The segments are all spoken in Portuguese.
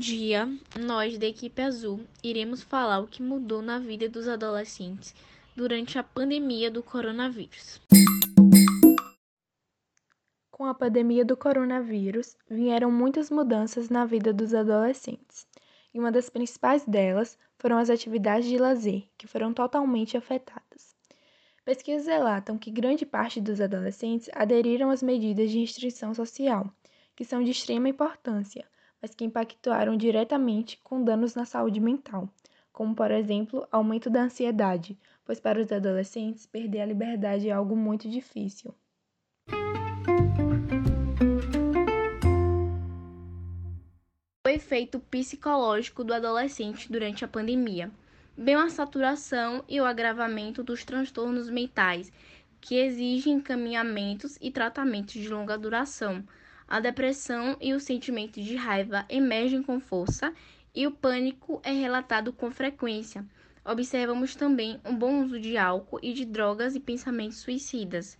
dia, nós da equipe azul iremos falar o que mudou na vida dos adolescentes durante a pandemia do coronavírus. Com a pandemia do coronavírus, vieram muitas mudanças na vida dos adolescentes, e uma das principais delas foram as atividades de lazer, que foram totalmente afetadas. Pesquisas relatam que grande parte dos adolescentes aderiram às medidas de restrição social, que são de extrema importância, mas que impactaram diretamente com danos na saúde mental, como, por exemplo, aumento da ansiedade, pois para os adolescentes perder a liberdade é algo muito difícil. O efeito psicológico do adolescente durante a pandemia, bem a saturação e o agravamento dos transtornos mentais, que exigem encaminhamentos e tratamentos de longa duração. A depressão e o sentimento de raiva emergem com força e o pânico é relatado com frequência. Observamos também um bom uso de álcool e de drogas e pensamentos suicidas.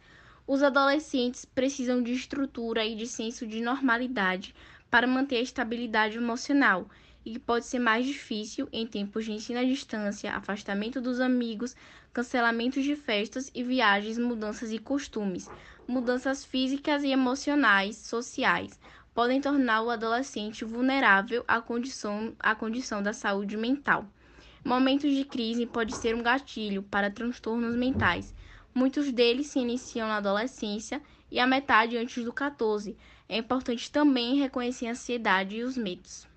Os adolescentes precisam de estrutura e de senso de normalidade para manter a estabilidade emocional e que pode ser mais difícil em tempos de ensino à distância, afastamento dos amigos, cancelamentos de festas e viagens, mudanças de costumes, mudanças físicas e emocionais, sociais, podem tornar o adolescente vulnerável à condição, à condição da saúde mental. Momentos de crise podem ser um gatilho para transtornos mentais. Muitos deles se iniciam na adolescência e a metade antes do 14. É importante também reconhecer a ansiedade e os medos.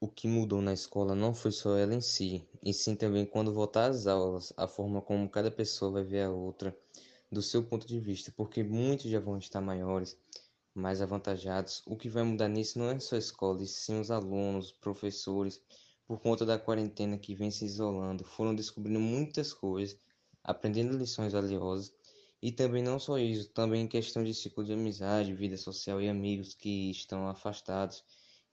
O que mudou na escola não foi só ela em si, e sim também quando voltar às aulas, a forma como cada pessoa vai ver a outra do seu ponto de vista, porque muitos já vão estar maiores, mais avantajados. O que vai mudar nisso não é só a escola, e sim os alunos, professores, por conta da quarentena que vem se isolando, foram descobrindo muitas coisas, aprendendo lições valiosas e também não só isso, também questão de ciclo de amizade, vida social e amigos que estão afastados.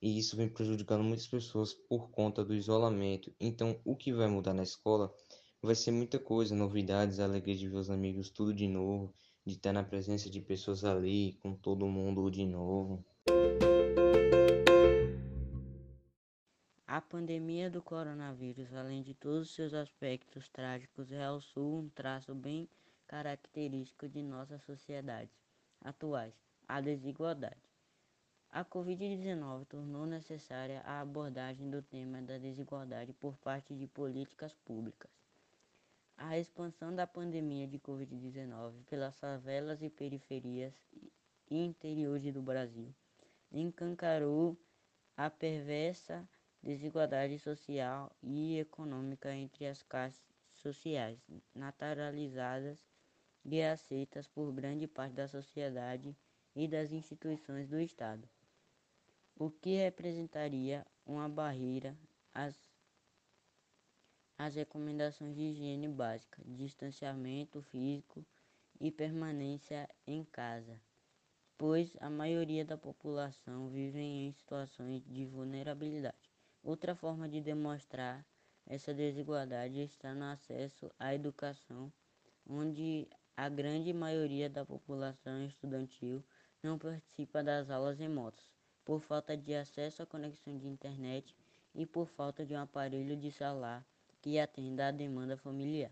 E isso vem prejudicando muitas pessoas por conta do isolamento. Então, o que vai mudar na escola vai ser muita coisa, novidades, alegria de ver os amigos tudo de novo, de estar na presença de pessoas ali, com todo mundo de novo. A pandemia do coronavírus, além de todos os seus aspectos trágicos, realçou um traço bem característico de nossas sociedades atuais, a desigualdade. A Covid-19 tornou necessária a abordagem do tema da desigualdade por parte de políticas públicas. A expansão da pandemia de Covid-19 pelas favelas e periferias e interiores do Brasil encancarou a perversa desigualdade social e econômica entre as classes sociais naturalizadas e aceitas por grande parte da sociedade e das instituições do Estado, o que representaria uma barreira às, às recomendações de higiene básica, distanciamento físico e permanência em casa, pois a maioria da população vive em situações de vulnerabilidade. Outra forma de demonstrar essa desigualdade está no acesso à educação, onde a grande maioria da população estudantil não participa das aulas remotas, por falta de acesso à conexão de internet e por falta de um aparelho de celular que atenda à demanda familiar.